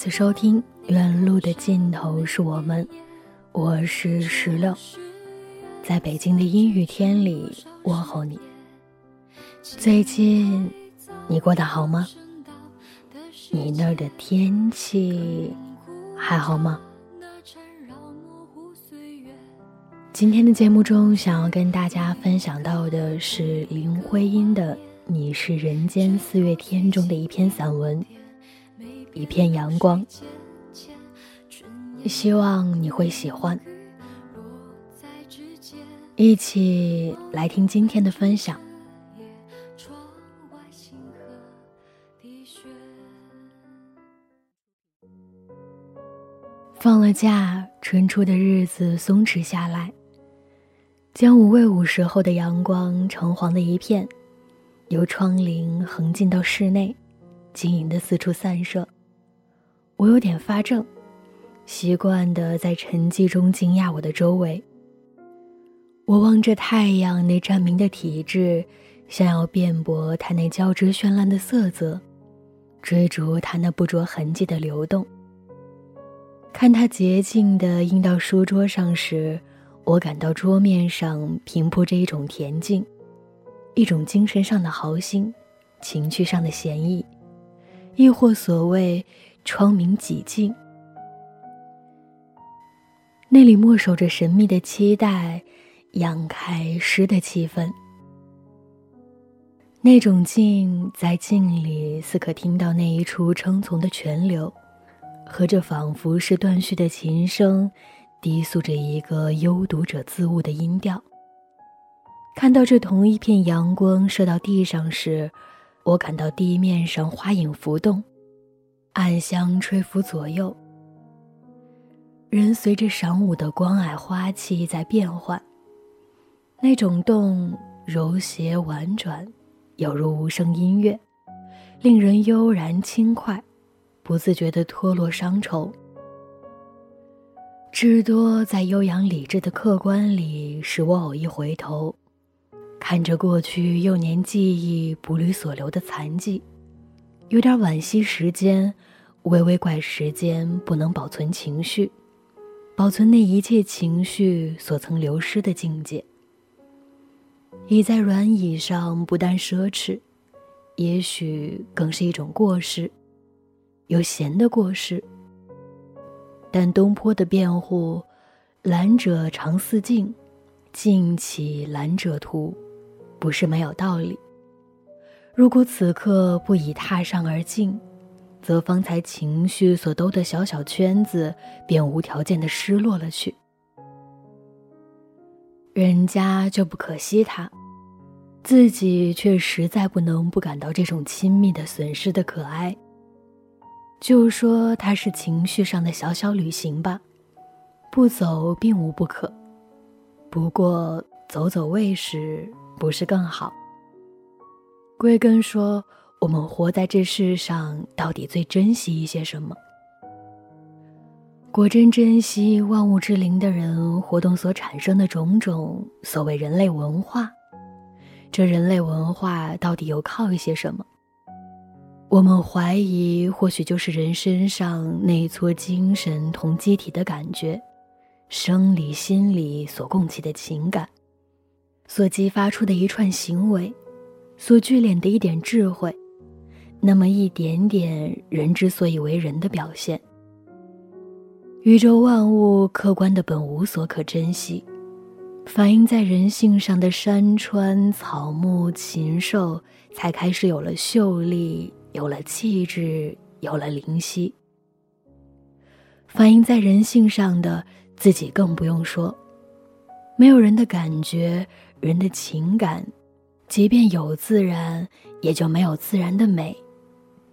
次收听《原路的尽头是我们》，我是石榴，在北京的阴雨天里问候你。最近你过得好吗？你那儿的天气还好吗？今天的节目中，想要跟大家分享到的是林徽因的《你是人间四月天》中的一篇散文，一片阳光，希望你会喜欢。一起来听今天的分享。放了假，春初的日子松弛下来。将午未午时候的阳光橙黄的一片，由窗棂横进到室内，晶莹的四处散射。我有点发怔，习惯的在沉寂中惊讶我的周围。我望着太阳那湛明的体质，想要辩驳它那交织绚烂的色泽，追逐它那不着痕迹的流动。看它洁净的映到书桌上时。我感到桌面上平铺着一种恬静，一种精神上的豪心，情趣上的闲逸，亦或所谓窗明几净。那里默守着神秘的期待，漾开诗的气氛。那种静，在静里似可听到那一处称从的泉流，和这仿佛是断续的琴声。低诉着一个幽读者自悟的音调。看到这同一片阳光射到地上时，我感到地面上花影浮动，暗香吹拂左右。人随着晌午的光霭花气在变换，那种动柔谐婉转，有如无声音乐，令人悠然轻快，不自觉地脱落伤愁。至多在悠扬理智的客观里，使我偶一回头，看着过去幼年记忆不履所留的残迹，有点惋惜时间，微微怪时间不能保存情绪，保存那一切情绪所曾流失的境界。倚在软椅上，不但奢侈，也许更是一种过失，有闲的过失。但东坡的辩护，“懒者常似镜，镜起懒者图”，不是没有道理。如果此刻不以踏上而进，则方才情绪所兜的小小圈子便无条件的失落了去。人家就不可惜他，自己却实在不能不感到这种亲密的损失的可哀。就说它是情绪上的小小旅行吧，不走并无不可。不过走走未时，不是更好？归根说，我们活在这世上，到底最珍惜一些什么？果真珍惜万物之灵的人活动所产生的种种所谓人类文化，这人类文化到底又靠一些什么？我们怀疑，或许就是人身上那一撮精神同机体的感觉，生理、心理所共起的情感，所激发出的一串行为，所聚敛的一点智慧，那么一点点人之所以为人的表现。宇宙万物客观的本无所可珍惜，反映在人性上的山川草木禽兽，才开始有了秀丽，有了气质，有了灵犀。反映在人性上的自己更不用说，没有人的感觉，人的情感，即便有自然，也就没有自然的美，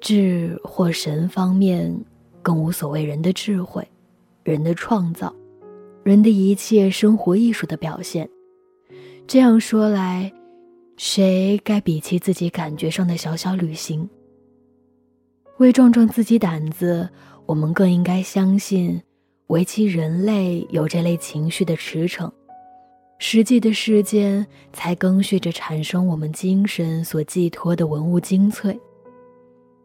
智或神方面，更无所谓人的智慧。人的创造，人的一切生活艺术的表现。这样说来，谁该比起自己感觉上的小小旅行？为壮壮自己胆子，我们更应该相信，唯其人类有这类情绪的驰骋，实际的世间才更续着产生我们精神所寄托的文物精粹。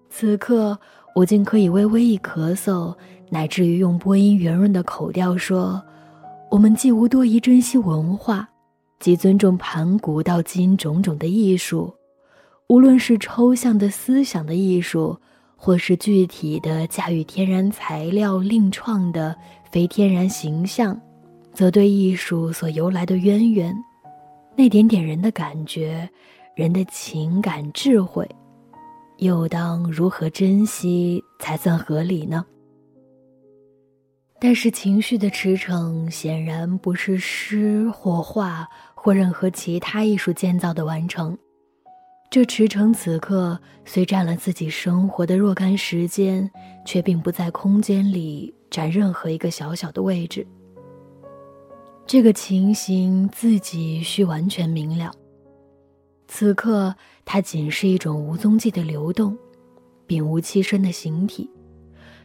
此刻，我竟可以微微一咳嗽。乃至于用播音圆润的口调说：“我们既无多疑珍惜文化，即尊重盘古到今种种的艺术，无论是抽象的思想的艺术，或是具体的驾驭天然材料另创的非天然形象，则对艺术所由来的渊源，那点点人的感觉，人的情感智慧，又当如何珍惜才算合理呢？”但是情绪的驰骋显然不是诗或画或任何其他艺术建造的完成，这驰骋此刻虽占了自己生活的若干时间，却并不在空间里占任何一个小小的位置。这个情形自己需完全明了。此刻它仅是一种无踪迹的流动，并无栖身的形体。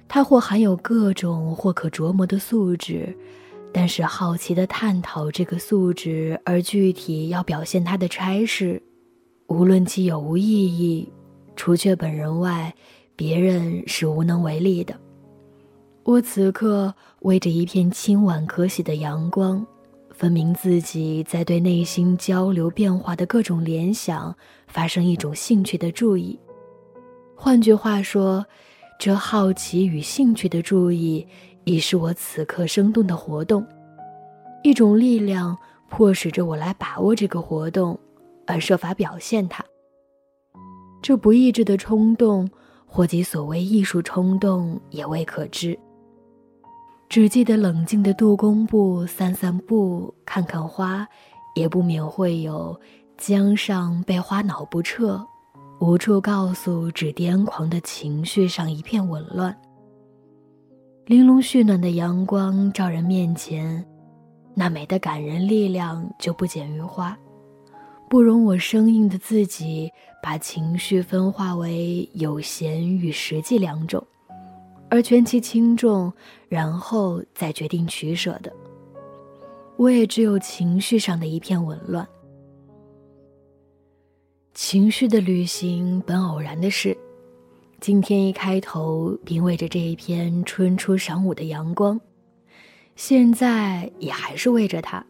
它或含有各种或可琢磨的素质，但是好奇的探讨这个素质，而具体要表现它的差事，无论其有无意义，除却本人外，别人是无能为力的。我此刻为着一片清婉可喜的阳光，分明自己在对内心交流变化的各种联想发生一种兴趣的注意。换句话说。这好奇与兴趣的注意，已是我此刻生动的活动。一种力量迫使着我来把握这个活动，而设法表现它。这不抑制的冲动，或即所谓艺术冲动，也未可知。只记得冷静的杜工部散散步，看看花，也不免会有江上被花恼不彻。无处告诉，只癫狂的情绪上一片紊乱。玲珑煦暖的阳光照人面前，那美的感人力量就不减于花，不容我生硬的自己把情绪分化为有闲与实际两种，而权其轻重，然后再决定取舍的。我也只有情绪上的一片紊乱。情绪的旅行本偶然的事，今天一开头并为着这一篇春初晌午的阳光，现在也还是为着它。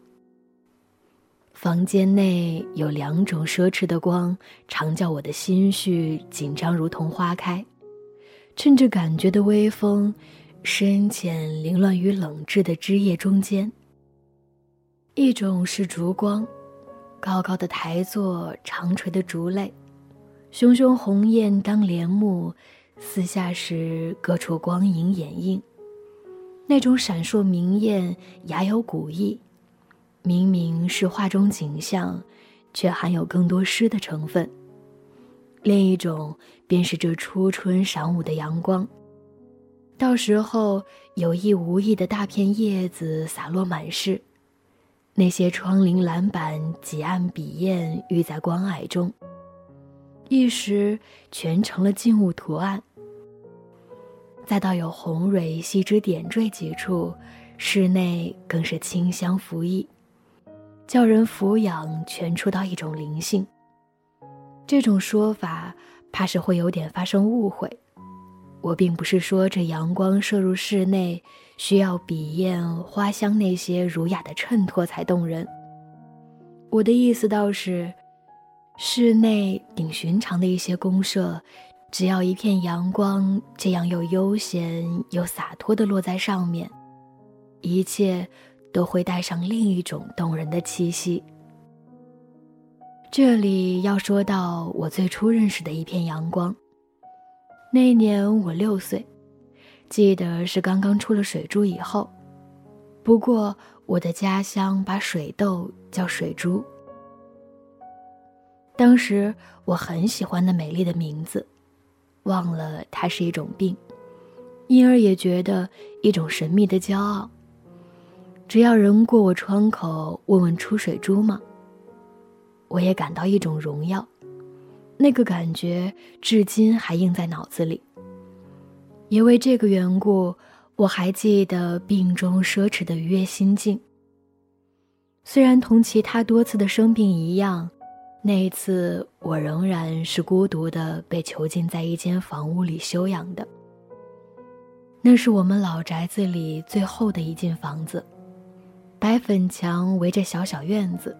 房间内有两种奢侈的光，常叫我的心绪紧张，如同花开。趁着感觉的微风，深浅凌乱于冷炙的枝叶中间。一种是烛光。高高的台座，长垂的竹泪，熊熊红焰当帘幕，四下时各处光影掩映。那种闪烁明艳，雅有古意，明明是画中景象，却含有更多诗的成分。另一种便是这初春晌午的阳光，到时候有意无意的大片叶子洒落满室。那些窗棂栏板几案笔砚郁在光霭中，一时全成了静物图案。再到有红蕊细枝点缀几处，室内更是清香浮溢，叫人俯仰全触到一种灵性。这种说法怕是会有点发生误会。我并不是说这阳光射入室内需要笔砚、花香那些儒雅的衬托才动人。我的意思倒是，室内顶寻常的一些公社，只要一片阳光这样又悠闲又洒脱地落在上面，一切都会带上另一种动人的气息。这里要说到我最初认识的一片阳光。那年我六岁，记得是刚刚出了水珠以后。不过我的家乡把水痘叫水珠。当时我很喜欢那美丽的名字，忘了它是一种病，因而也觉得一种神秘的骄傲。只要人过我窗口问问出水珠吗，我也感到一种荣耀。那个感觉至今还印在脑子里。也为这个缘故，我还记得病中奢侈的愉悦心境。虽然同其他多次的生病一样，那一次我仍然是孤独的被囚禁在一间房屋里休养的。那是我们老宅子里最后的一间房子，白粉墙围着小小院子，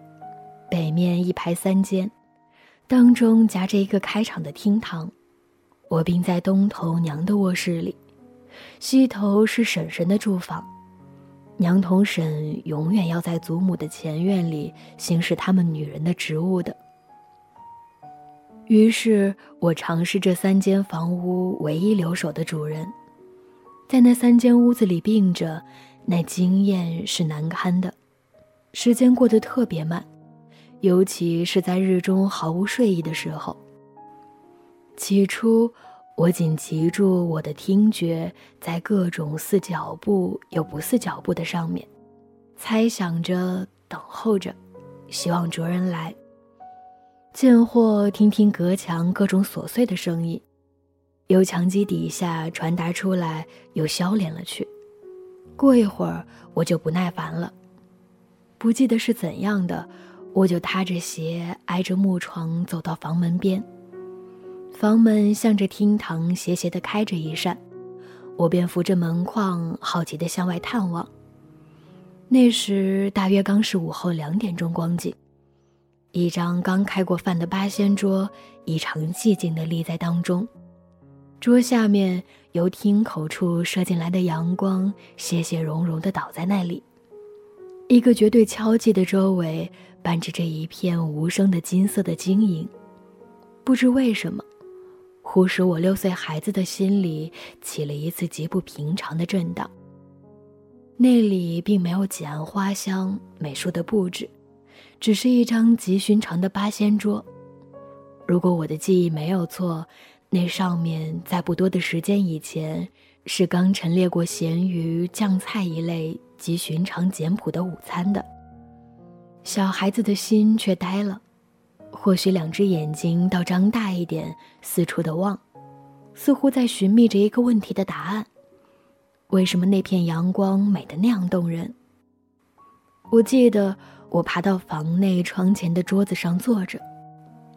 北面一排三间。当中夹着一个开场的厅堂，我并在东头娘的卧室里，西头是婶婶的住房。娘同婶永远要在祖母的前院里行使他们女人的职务的。于是我尝试这三间房屋唯一留守的主人，在那三间屋子里病着，那经验是难堪的，时间过得特别慢。尤其是在日中毫无睡意的时候。起初，我仅集住我的听觉在各种似脚步又不似脚步的上面，猜想着、等候着，希望着人来。见或听听隔墙各种琐碎的声音，由墙基底下传达出来，又消敛了去。过一会儿，我就不耐烦了，不记得是怎样的。我就踏着鞋，挨着木床走到房门边，房门向着厅堂斜斜地开着一扇，我便扶着门框，好奇地向外探望。那时大约刚是午后两点钟光景，一张刚开过饭的八仙桌异常寂静地立在当中，桌下面由厅口处射进来的阳光，斜斜融融地倒在那里。一个绝对敲击的周围，伴着这一片无声的金色的晶莹，不知为什么，忽使我六岁孩子的心里起了一次极不平常的震荡。那里并没有几案花香、美术的布置，只是一张极寻常的八仙桌。如果我的记忆没有错，那上面在不多的时间以前，是刚陈列过咸鱼、酱菜一类。极寻常简朴的午餐的，小孩子的心却呆了，或许两只眼睛倒张大一点，四处的望，似乎在寻觅着一个问题的答案：为什么那片阳光美得那样动人？我记得我爬到房内窗前的桌子上坐着，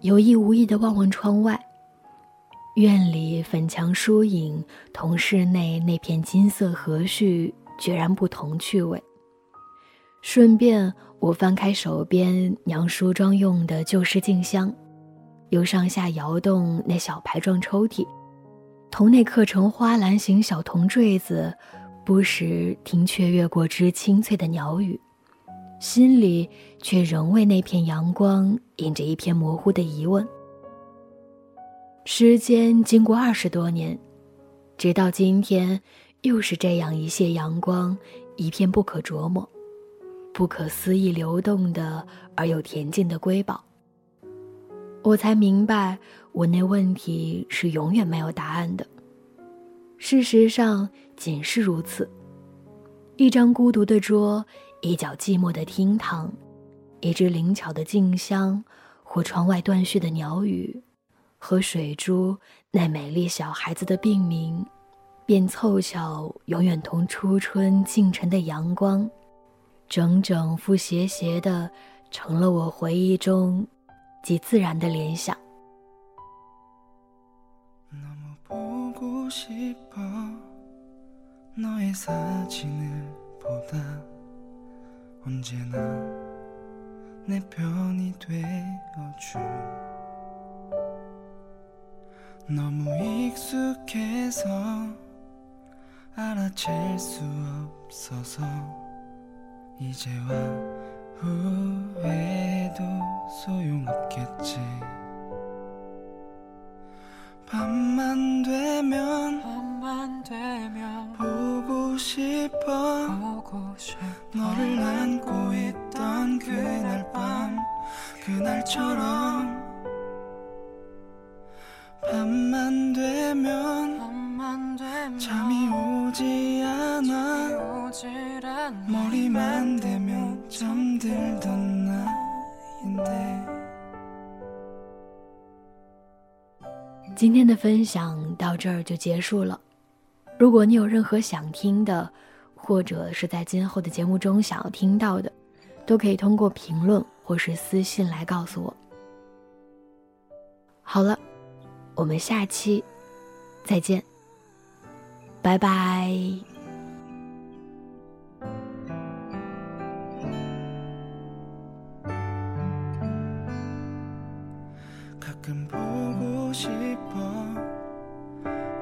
有意无意的望望窗外，院里粉墙疏影同室内那片金色和煦。决然不同趣味。顺便，我翻开手边娘梳妆用的旧式镜箱，又上下摇动那小排状抽屉，同那刻成花篮形小铜坠子，不时听雀跃过之清脆的鸟语，心里却仍为那片阳光引着一片模糊的疑问。时间经过二十多年，直到今天。又是这样一泻阳光，一片不可琢磨、不可思议流动的而又恬静的瑰宝。我才明白，我那问题是永远没有答案的。事实上，仅是如此。一张孤独的桌，一角寂寞的厅堂，一只灵巧的静香，或窗外断续的鸟语，和水珠那美丽小孩子的病名，便凑巧永远同初春进晨的阳光，整整复斜斜的，成了我回忆中极自然的联想。 이 이제와 후회도 소용없겠지. 밤만 되면 밤만 되면 보고 싶어. 보고 싶어. 너를 안고 있던 그날 밤 그날처럼. 밤만 되면, 밤만 되면 잠이 오지 않아 머리만 대면 잠들던 나인데 今天的分享到这儿就结束了。如果你有任何想听的，或者是在今后的节目中想要听到的，都可以通过评论或是私信来告诉我。好了，我们下期再见，拜拜。 싶어.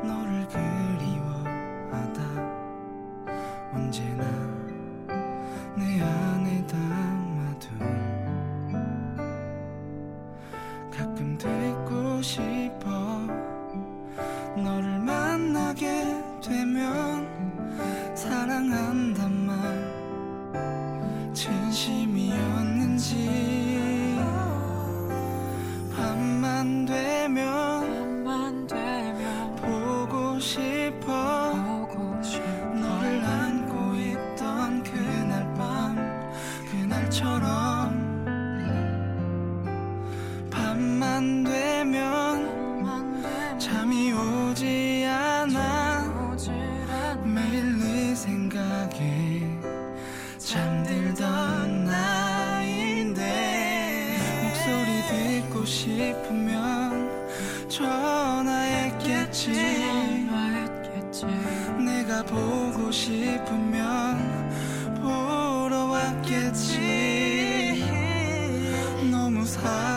너를 그리워하다. 언제나 내 안에 담아둔 가끔 듣고 싶어. 너를 만나게 되면 사랑한단 말. 진심이었는지 전화했겠지. 내가 보고 싶으면 보러 왔겠지. 너무 사